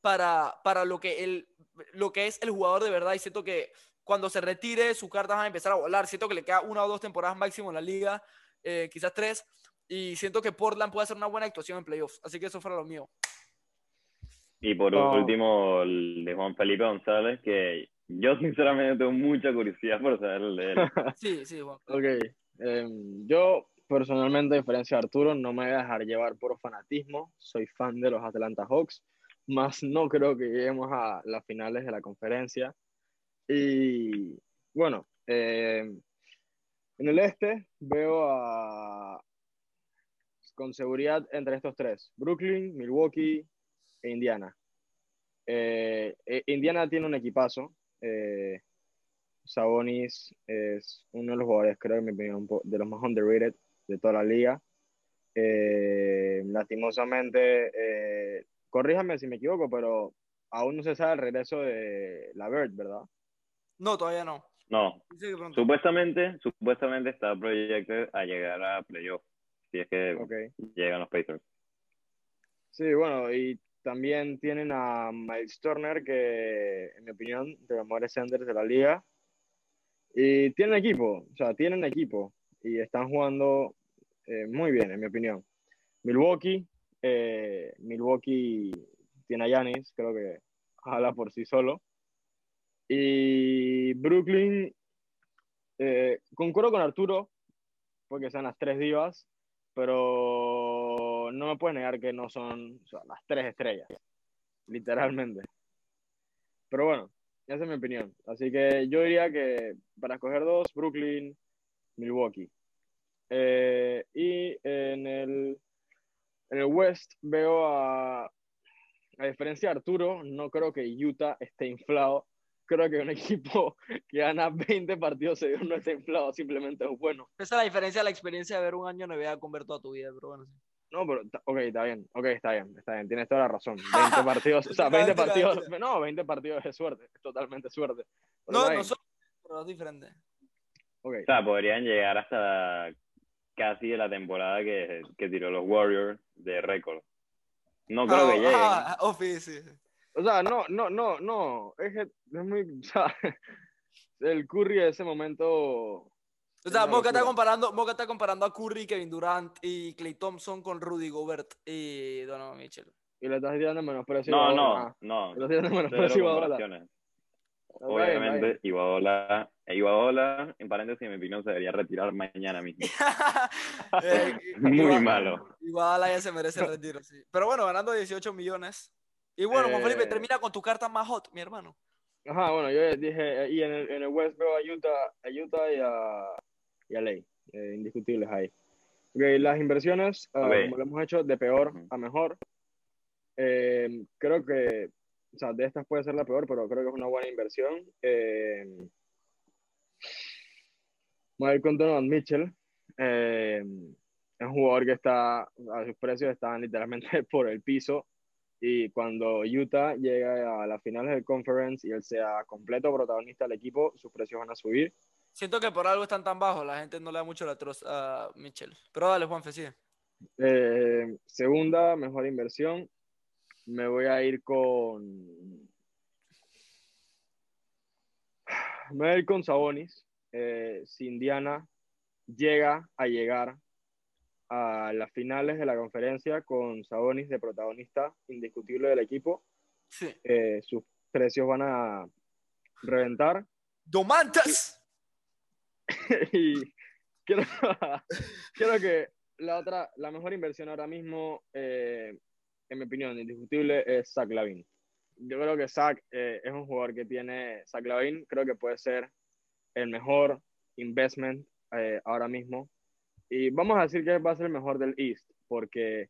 para, para lo, que el, lo que es el jugador de verdad. Y siento que cuando se retire, sus cartas van a empezar a volar. Siento que le queda una o dos temporadas máximo en la liga, eh, quizás tres. Y siento que Portland puede hacer una buena actuación en playoffs. Así que eso fuera lo mío.
Y por último, el de Juan Felipe González, que yo sinceramente tengo mucha curiosidad por saber de él.
sí, sí, Juan.
Ok. Em, yo personalmente, a diferencia de Arturo, no me voy a dejar llevar por fanatismo. Soy fan de los Atlanta Hawks, más no creo que lleguemos a las finales de la conferencia. Y bueno, eh, en el este veo a, con seguridad entre estos tres, Brooklyn, Milwaukee e Indiana. Eh, eh, Indiana tiene un equipazo. Sabonis es uno de los jugadores, creo, en mi opinión, de los más underrated de toda la liga. Eh, lastimosamente, eh, corríjame si me equivoco, pero aún no se sabe el regreso de la Bird, ¿verdad?
No, todavía no.
No. Supuestamente, supuestamente está proyectado a llegar a playoff, si es que llegan los Pacers.
Sí, bueno, y también tienen a Miles Turner, que en mi opinión, de los mejores centers de la liga. Y tienen equipo, o sea, tienen equipo. Y están jugando eh, muy bien, en mi opinión. Milwaukee, eh, Milwaukee tiene a Yanis, creo que habla por sí solo. Y Brooklyn, eh, concuerdo con Arturo, porque son las tres divas, pero no me puedes negar que no son las tres estrellas, literalmente. Pero bueno, Esa es mi opinión. Así que yo diría que para escoger dos, Brooklyn, Milwaukee. Eh, y en el, en el West veo a, a diferencia de Arturo, no creo que Utah esté inflado. Creo que un equipo que gana 20 partidos seguidos no está inflado, simplemente es bueno.
Esa es la diferencia de la experiencia de ver un año NBA con ver toda tu vida, pero bueno.
No, pero, ok, está bien, ok, está bien, está bien, tienes toda la razón. 20 partidos, o sea, 20 partidos, no, 20 partidos es suerte, es totalmente suerte. Pero
No, no son, pero es diferente.
O sea, podrían llegar hasta casi de la temporada que, que tiró los Warriors de récord. No creo
Ah,
que lleguen.
ah, oh, sí, sí.
O sea, no, no, no, no, es que es muy, o sea, el Curry de ese momento,
O sea, Moca está, comparando, Moca está comparando a Curry, Kevin Durant y Clay Thompson con Rudy Gobert y Donovan Mitchell.
y le estás tirando menosprecio
No,
a
no, no.
Le estás tirando menosprecio a Iguodala.
Obviamente, Iguadola, Iguadola, en paréntesis, en mi opinión, se debería retirar mañana mismo.
Eh,
Muy malo.
Igual ya se merece el retiro, sí. Pero bueno, ganando 18 millones. Y bueno, Juan Felipe,
Eh,
termina con tu carta más hot, mi hermano.
Ajá, bueno, yo dije, eh, y en el, en el West veo a Utah, a Utah y a, y a Ley, eh, indiscutibles ahí. Ok, las inversiones, ah, como lo hemos hecho, de peor a mejor. Eh, creo que, o sea, de estas puede ser la peor, pero creo que es una buena inversión. Voy a ir con Donovan Mitchell. Eh, es un jugador que está, a sus precios están literalmente por el piso. Y cuando Utah llega a las finales del conference y él sea completo protagonista del equipo, sus precios van a subir.
Siento que por algo están tan bajos, la gente no le da mucho la troz a Mitchell. Pero dale, Juanfe, sigue.
Eh, segunda, mejor inversión. Me voy a ir con. Me voy a ir con Sabonis. Eh, si Indiana llega a llegar a las finales de la conferencia con Sabonis de protagonista indiscutible del equipo,
Sí.
eh, sus precios van a reventar.
¡Domantas!
y quiero, quiero que la otra, la mejor inversión ahora mismo, eh, en mi opinión, indiscutible, es Zach Lavin. Yo creo que Zach eh, es un jugador que tiene, Zach Lavin, creo que puede ser el mejor investment eh, ahora mismo. Y vamos a decir que va a ser el mejor del East, porque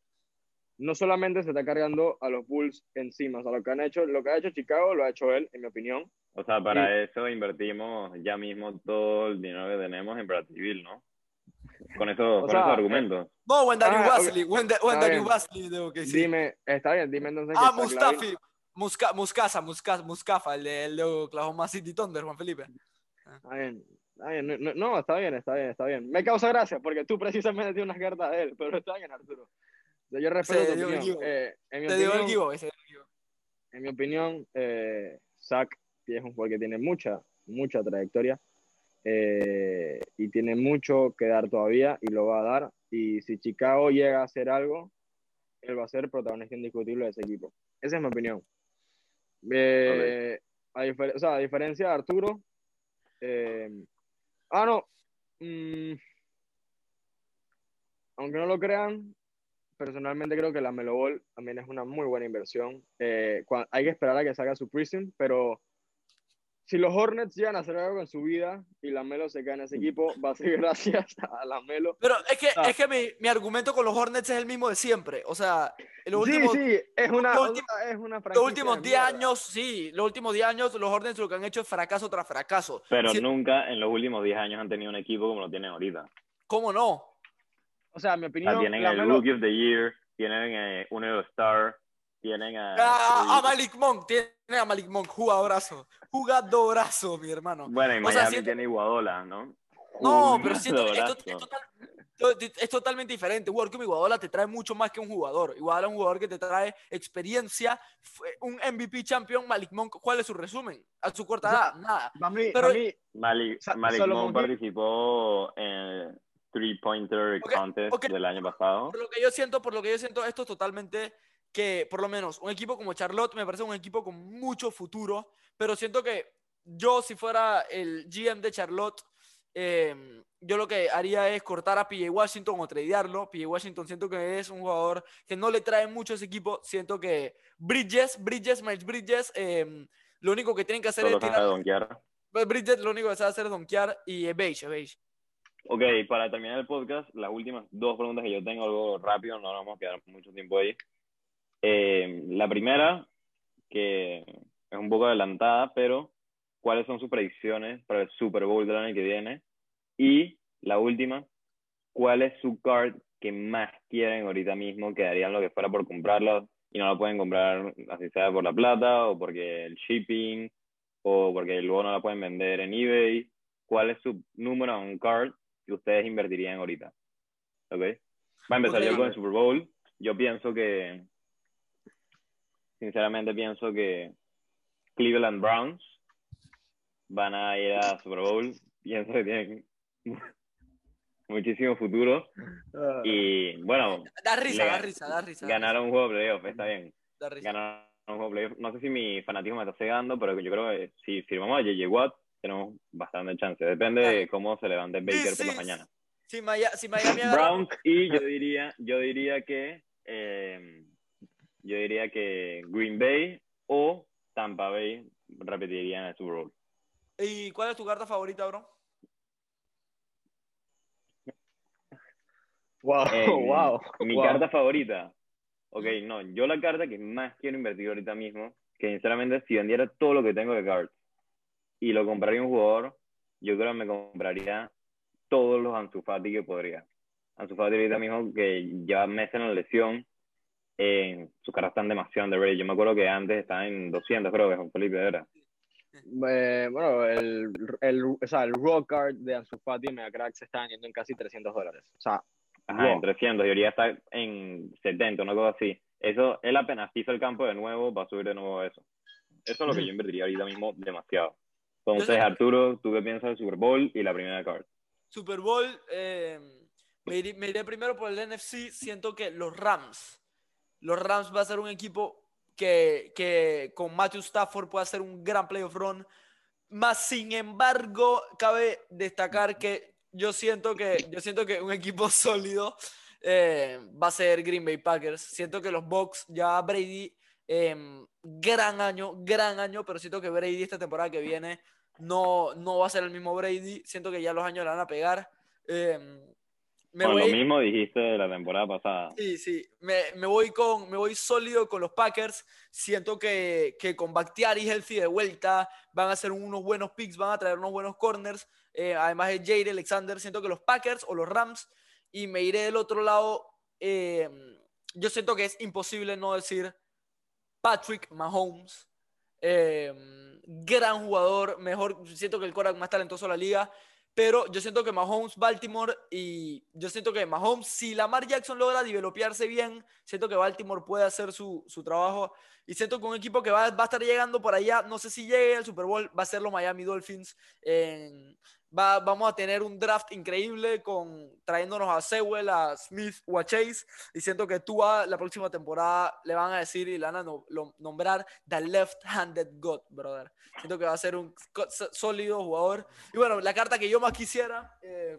no solamente se está cargando a los Bulls encima, o sea, lo que han hecho, lo que ha hecho Chicago lo ha hecho él, en mi opinión.
O sea, para eso invertimos ya mismo todo el dinero que tenemos en Bill, ¿no? Con, eso,
O
con
sea,
esos argumentos.
No, Wendell
Ah, ok.
Wesley. Wendell
Está
Wendell
bien.
Wesley, debo que sí.
Dime, está bien, dime entonces
ah, Mustafi. Musca, Muscasa, Musca- Muscafa, el de, el de Oklahoma City Thunder, Juan Felipe.
Está bien. No, no, no, está bien, está bien, está bien. Me causa gracia porque tú precisamente tienes unas cartas de él, pero está bien, Arturo. O sea, yo respeto
Se
tu
dio el
opinión. Eh, en mi
Te digo el
opinión,
giveaway, se dio el giveaway.
en mi opinión eh, Zach es un jugador que tiene mucha, mucha trayectoria eh, y tiene mucho que dar todavía y lo va a dar. Y si Chicago llega a hacer algo, él va a ser protagonista indiscutible de ese equipo. Esa es mi opinión. Eh, a, difer- o sea, a diferencia de Arturo, eh, ah, no, mm, aunque no lo crean, personalmente creo que la Melo Ball también es una muy buena inversión. Eh, hay que esperar a que salga su Prism, pero si los Hornets llegan a hacer algo en su vida y la Melo se cae en ese equipo, va a ser gracias a la Melo.
Pero es que,
Ah.
es que mi, mi argumento con los Hornets es el mismo de siempre. O sea, en los
Sí,
últimos,
sí, es una,
los últimos-
es una
los últimos
de
10
mierda.
años, sí, los últimos 10 años los Hornets lo que han hecho es fracaso tras fracaso.
Pero nunca en los últimos 10 años han tenido un equipo como lo tienen ahorita.
¿Cómo no?
O sea, en mi
O
opinión,
sea, tienen
la
el
Melo-
Rookie of the Year, tienen eh, un All-Star, tienen a...
Ah, a Malik Monk, tiene a Malik Monk, jugadorazo. Jugadorazo, mi hermano.
Bueno, en
o sea,
Miami
siento-
tiene Iguadola, ¿no?
No, pero siento que es,
Jugadorazo.
to- es total- es totalmente diferente. Como Iguadola te trae mucho más que un jugador. Iguadola es un jugador que te trae experiencia. Fue un MVP champion, Malik Monk. ¿Cuál es su resumen? A su corta edad, nada.
Mí,
Pero-
mí,
Malik, Malik Monk participó en el Three Pointer
Ok,
Contest
ok.
del año pasado.
Por lo que yo siento, por lo que yo siento, esto es totalmente que, por lo menos, un equipo como Charlotte me parece un equipo con mucho futuro, pero siento que yo, si fuera el GM de Charlotte, eh, yo lo que haría es cortar a PJ Washington o tradearlo. PJ Washington siento que es un jugador que no le trae mucho a ese equipo. Siento que Bridges, Bridges, Miles Bridges, eh, Lo único que tienen que hacer
Solo
es tirar.
donkear.
Bridget lo único que sabe hacer es donkear y beige, beige.
Ok, para terminar el podcast, las últimas dos preguntas que yo tengo, algo rápido, no nos vamos a quedar mucho tiempo ahí. Eh, la primera, que es un poco adelantada, pero ¿cuáles son sus predicciones para el Super Bowl del año que viene? Y la última, ¿cuál es su card que más quieren ahorita mismo, que harían lo que fuera por comprarlo y no lo pueden comprar así sea por la plata o porque el shipping o porque luego no la pueden vender en eBay? ¿Cuál es su número un card que ustedes invertirían ahorita? ¿Ok? Va a empezar
Ok.
yo con el Super Bowl. Yo pienso que, sinceramente pienso que Cleveland Browns van a ir a Super Bowl. Pienso que tienen muchísimo futuro.
Ah,
Y bueno,
Da risa,
Le-
da risa, da risa.
ganaron un juego de playoff, está bien.
Da risa.
Ganaron un juego de playoff. No sé si mi fanatismo me está cegando, pero yo creo que si firmamos a JJ Watt, tenemos bastante chance. Depende de cómo se levante Baker por la
sí,
mañana.
Si, Maya- si Miami
Browns y yo diría, yo diría que eh, yo diría que Green Bay o Tampa Bay repetirían el Super Bowl.
¿Y cuál es tu carta favorita, bro?
wow,
Eh,
wow.
Mi
wow.
carta favorita. Ok, no, yo la carta que más quiero invertir ahorita mismo, que sinceramente si vendiera todo lo que tengo de cards y lo compraría un jugador, yo creo que me compraría todos los Ansu Fati que podría. Ansu Fati ahorita mismo que lleva meses en la lesión, eh, sus cartas están demasiado underrated. Yo me acuerdo que antes estaban en 200, creo que Juan Felipe era.
Eh, bueno, el, el, o sea, el raw card de Ansu Fati y Megacrack se está vendiendo en casi 300 dólares. O sea,
Ajá,
Wow.
en 300, y ahorita está en 70, una cosa así. Eso, él apenas pisa el campo de nuevo, va a subir de nuevo eso. Eso es lo que yo invertiría ahorita mismo demasiado. Entonces, Arturo, ¿tú qué piensas del Super Bowl y la primera card?
Super Bowl, eh, me, iré, me iré primero por el NFC. Siento que los Rams, los Rams va a ser un equipo que, con Matthew Stafford puede hacer un gran playoff run. Más sin embargo, cabe destacar que yo siento que, yo siento que un equipo sólido eh, va a ser Green Bay Packers. Siento que los Bucks, ya Brady, eh, gran año, gran año, pero siento que Brady esta temporada que viene no, no va a ser el mismo Brady. Siento que ya los años le van a pegar. Eh, me
Bueno,
voy,
lo mismo dijiste de la temporada pasada.
Sí, sí. Me, me voy con, me voy sólido con los Packers. Siento que, que con Bakhtiari healthy de vuelta van a hacer unos buenos picks, van a traer unos buenos corners. eh, además de Jair Alexander, siento que los Packers o los Rams. Y me iré del otro lado. eh, yo siento que es imposible no decir Patrick Mahomes. eh, gran jugador, mejor, siento que el Korak más talentoso de la liga. Pero yo siento que Mahomes, Baltimore y yo siento que Mahomes, si Lamar Jackson logra developearse bien, siento que Baltimore puede hacer su, su trabajo. Y siento que un equipo que va, va a estar llegando por allá, no sé si llegue al Super Bowl, va a ser los Miami Dolphins. En- va, vamos a tener un draft increíble con trayéndonos a Sewell, a Smith o a Chase. Y siento que tú la próxima temporada le van a decir y le van a no- nombrar The Left-Handed God, brother. Siento que va a ser un sólido jugador. Y bueno, la carta que yo más quisiera, eh,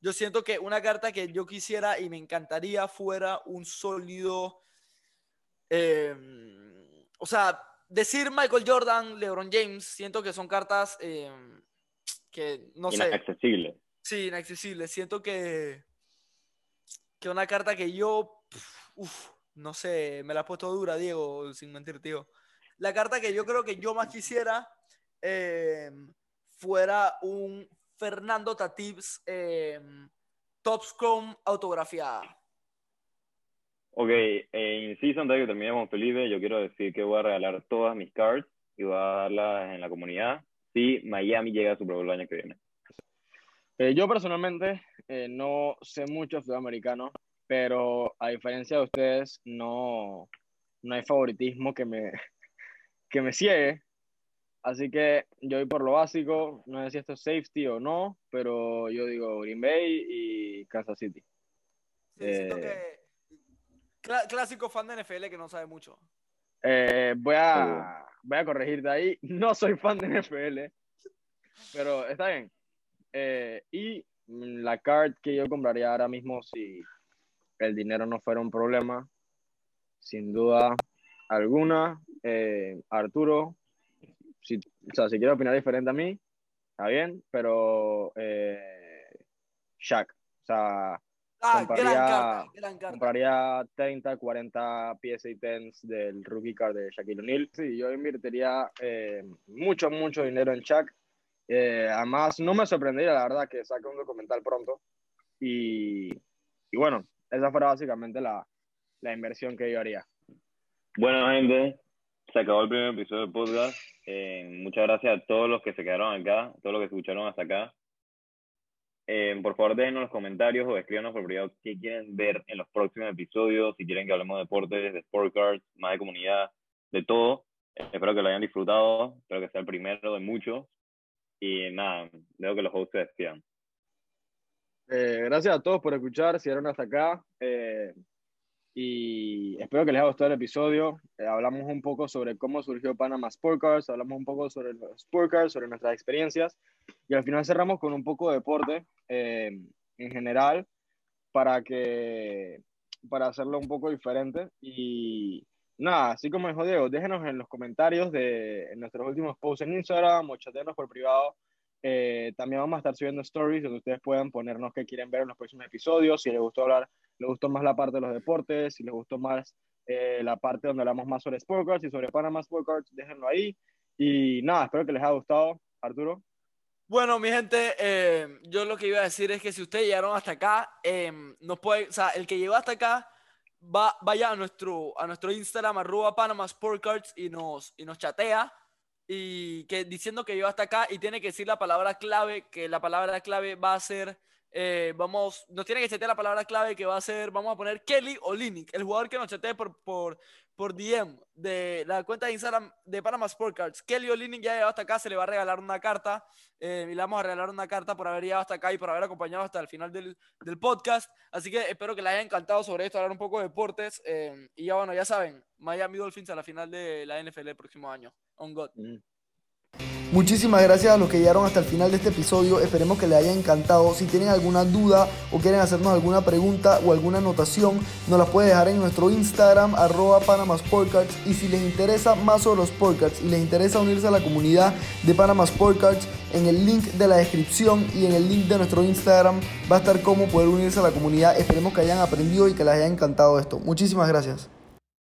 yo siento que una carta que yo quisiera y me encantaría fuera un sólido, eh, o sea, decir Michael Jordan, LeBron James, siento que son cartas eh, que no sé,
Inaccesible.
sí, inaccesibles. Siento que, que una carta que yo, uf, no sé, me la he puesto dura, Diego, sin mentir, tío. La carta que yo creo que yo más quisiera eh, fuera un Fernando Tatibs eh, Top Scrum autografiada.
Ok, en Season, antes de que terminemos, Felipe, yo quiero decir que voy a regalar todas mis cards y voy a darlas en la comunidad si Miami llega a Super Bowl el año que viene.
Eh, yo personalmente eh, no sé mucho de fútbol americano, pero a diferencia de ustedes, no, no hay favoritismo que me, que me ciegue. Así que yo voy por lo básico, no sé si esto es safety o no, pero yo digo Green Bay y Kansas City.
Sí, siento
Eh.
que cla- clásico fan de NFL que no sabe mucho.
Eh, voy, a, voy a corregirte ahí, no soy fan de NFL, pero está bien. Eh, y la card que yo compraría ahora mismo si el dinero no fuera un problema, sin duda alguna, eh, Arturo, si, o sea, si quiere opinar diferente a mí, está bien, pero eh, Shaq, o sea,
Ah,
compraría,
gran carta, gran carta.
compraría 30, 40 PSA 10 del rookie card de Shaquille O'Neal. Sí, yo invertiría eh, mucho, mucho dinero en Shaq. Eh, además, no me sorprendería, la verdad, que saque un documental pronto. Y, y bueno, esa fuera básicamente la, la inversión que yo haría.
Bueno, gente, se acabó el primer episodio del podcast. Eh, muchas gracias a todos los que se quedaron acá, todos los que escucharon hasta acá. Eh, por favor, déjenos los comentarios o escríbanos por privado qué quieren ver en los próximos episodios, si quieren que hablemos de deportes, de sport cards, más de comunidad, de todo. Eh, espero que lo hayan disfrutado, espero que sea el primero de muchos. Y nada, dejo que los hosts se despidan.
Eh, gracias a todos por escuchar, si llegaron hasta acá. eh, y espero que les haya gustado el episodio. Eh, hablamos un poco sobre cómo surgió Panama Sport Cars, hablamos un poco sobre los Sport Cars, sobre nuestras experiencias. Y al final cerramos con un poco de deporte eh, en general para, que, para hacerlo un poco diferente. Y nada, así como dijo Diego, déjenos en los comentarios de nuestros últimos posts en Instagram o chatearnos por privado eh, también vamos a estar subiendo stories donde ustedes puedan ponernos qué quieren ver en los próximos episodios, si les gustó hablar, les gustó más la parte de los deportes, si les gustó más eh, la parte donde hablamos más sobre Sport Cards y sobre Panama Sport Cards, déjenlo ahí. Y nada, espero que les haya gustado. Arturo.
Bueno, mi gente, eh, yo lo que iba a decir es que si ustedes llegaron hasta acá, eh, nos puede, o sea, el que llegó hasta acá, va, vaya a nuestro, a nuestro Instagram, arroba Panama Sport Cards, y nos, y nos chatea, y que diciendo que llegó hasta acá, y tiene que decir la palabra clave, que la palabra clave va a ser, eh, vamos, nos tiene que chatear la palabra clave que va a ser, vamos a poner Kelly o Linick, el jugador que nos chatee por, por, por DM de la cuenta de Instagram de Panama Sport Cards. Kelly Olinick ya llegado hasta acá, se le va a regalar una carta. eh, y le vamos a regalar una carta por haber llegado hasta acá y por haber acompañado hasta el final del, del podcast. Así que espero que les haya encantado sobre esto, hablar un poco de deportes. eh, y ya bueno, ya saben, Miami Dolphins a la final de la NFL el próximo año. On God.
Muchísimas gracias a los que llegaron hasta el final de este episodio. Esperemos que les haya encantado. Si tienen alguna duda o quieren hacernos alguna pregunta o alguna anotación, nos las puede dejar en nuestro Instagram, arroba. Y si les interesa más sobre los Sport Cards y les interesa unirse a la comunidad de Panama Sport Cards, en el link de la descripción y en el link de nuestro Instagram va a estar cómo poder unirse a la comunidad. Esperemos que hayan aprendido y que les haya encantado esto. Muchísimas gracias.